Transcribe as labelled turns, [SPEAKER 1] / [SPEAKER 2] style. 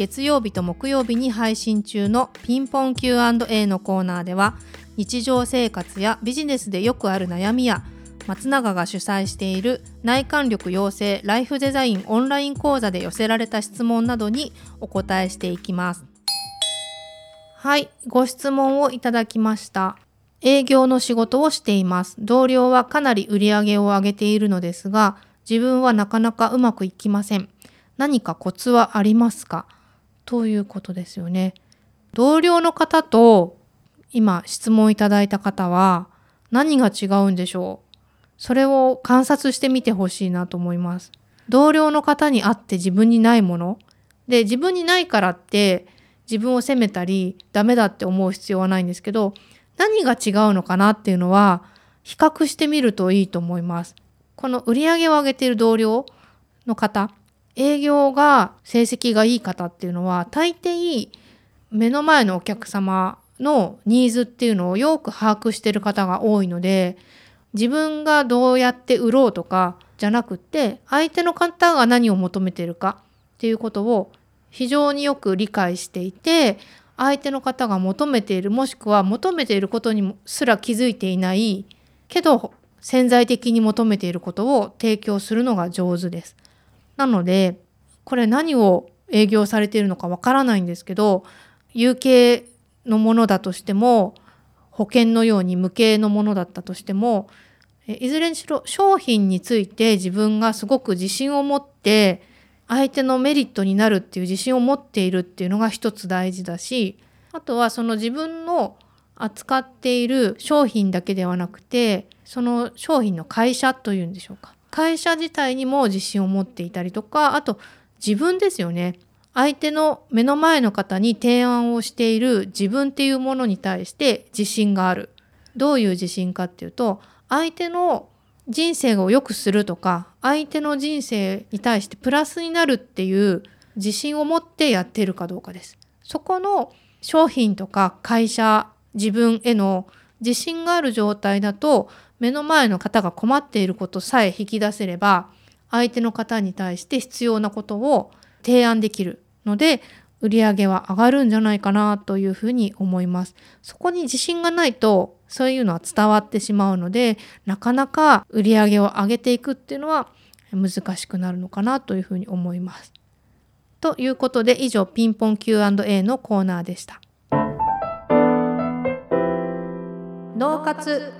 [SPEAKER 1] 月曜日と木曜日に配信中のピンポン Q&A のコーナーでは日常生活やビジネスでよくある悩みや松永が主催している内観力養成ライフデザインオンライン講座で寄せられた質問などにお答えしていきます。はい、ご質問をいただきました。営業の仕事をしています。同僚はかなり売り上げを上げているのですが、自分はなかなかうまくいきません。何かコツはありますか？ということですよね。同僚の方と今質問いただいた方は何が違うんでしょう？それを観察してみてほしいなと思います。同僚の方に会って自分にないもので自分にないからって自分を責めたりダメだって思う必要はないんですけど何が違うのかなっていうのは比較してみるといいと思います。この売り上げを上げている同僚の方営業が成績がいい方っていうのは大抵目の前のお客様のニーズっていうのをよく把握してる方が多いので自分がどうやって売ろうとかじゃなくって相手の方が何を求めてるかっていうことを非常によく理解していて相手の方が求めているもしくは求めていることにすら気づいていないけど潜在的に求めていることを提供するのが上手です。なのでこれ何を営業されているのかわからないんですけど有形のものだとしても保険のように無形のものだったとしてもいずれにしろ商品について自分がすごく自信を持って相手のメリットになるっていう自信を持っているっていうのが一つ大事だしあとはその自分の扱っている商品だけではなくてその商品の会社というんでしょうか。会社自体にも自信を持っていたりとかあと自分ですよね相手の目の前の方に提案をしている自分っていうものに対して自信があるどういう自信かっていうと相手の人生を良くするとか相手の人生に対してプラスになるっていう自信を持ってやっているかどうかです。そこの商品とか会社自分への自信がある状態だと目の前の方が困っていることさえ引き出せれば相手の方に対して必要なことを提案できるので売り上げは上がるんじゃないかなというふうに思います。そこに自信がないとそういうのは伝わってしまうのでなかなか売り上げを上げていくっていうのは難しくなるのかなというふうに思います。ということで以上ピンポン Q&A のコーナーでした。脳活